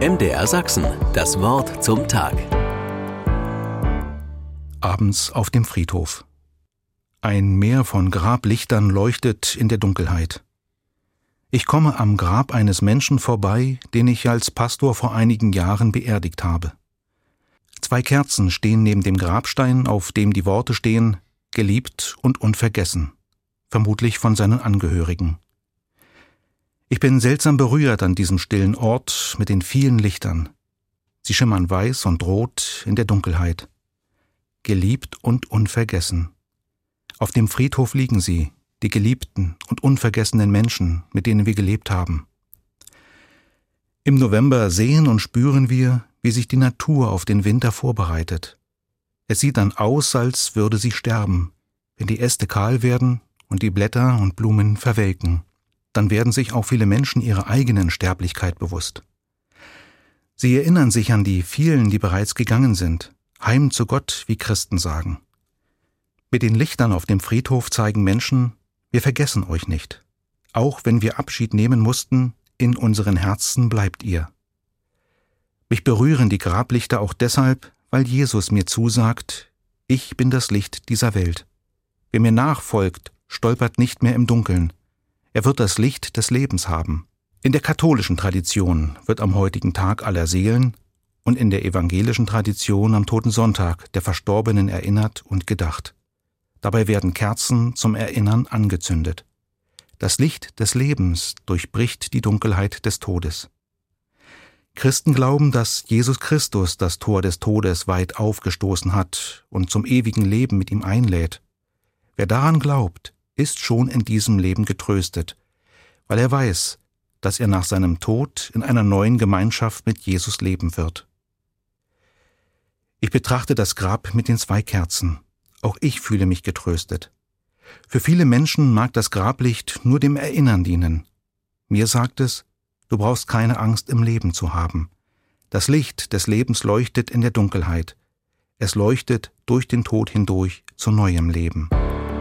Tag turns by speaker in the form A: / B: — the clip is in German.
A: MDR Sachsen, das Wort zum Tag.
B: Abends auf dem Friedhof. Ein Meer von Grablichtern leuchtet in der Dunkelheit. Ich komme am Grab eines Menschen vorbei, den ich als Pastor vor einigen Jahren beerdigt habe. Zwei Kerzen stehen neben dem Grabstein, auf dem die Worte stehen, geliebt und unvergessen, vermutlich von seinen Angehörigen. Ich bin seltsam berührt an diesem stillen Ort mit den vielen Lichtern. Sie schimmern weiß und rot in der Dunkelheit. Geliebt und unvergessen. Auf dem Friedhof liegen sie, die geliebten und unvergessenen Menschen, mit denen wir gelebt haben. Im November sehen und spüren wir, wie sich die Natur auf den Winter vorbereitet. Es sieht dann aus, als würde sie sterben, wenn die Äste kahl werden und die Blätter und Blumen verwelken dann werden sich auch viele Menschen ihrer eigenen Sterblichkeit bewusst. Sie erinnern sich an die vielen, die bereits gegangen sind, heim zu Gott, wie Christen sagen. Mit den Lichtern auf dem Friedhof zeigen Menschen, wir vergessen euch nicht. Auch wenn wir Abschied nehmen mussten, in unseren Herzen bleibt ihr. Mich berühren die Grablichter auch deshalb, weil Jesus mir zusagt, ich bin das Licht dieser Welt. Wer mir nachfolgt, stolpert nicht mehr im Dunkeln, er wird das Licht des Lebens haben. In der katholischen Tradition wird am heutigen Tag aller Seelen und in der evangelischen Tradition am Toten Sonntag der Verstorbenen erinnert und gedacht. Dabei werden Kerzen zum Erinnern angezündet. Das Licht des Lebens durchbricht die Dunkelheit des Todes. Christen glauben, dass Jesus Christus das Tor des Todes weit aufgestoßen hat und zum ewigen Leben mit ihm einlädt. Wer daran glaubt, ist schon in diesem Leben getröstet, weil er weiß, dass er nach seinem Tod in einer neuen Gemeinschaft mit Jesus leben wird. Ich betrachte das Grab mit den zwei Kerzen. Auch ich fühle mich getröstet. Für viele Menschen mag das Grablicht nur dem Erinnern dienen. Mir sagt es, du brauchst keine Angst im Leben zu haben. Das Licht des Lebens leuchtet in der Dunkelheit. Es leuchtet durch den Tod hindurch zu neuem Leben.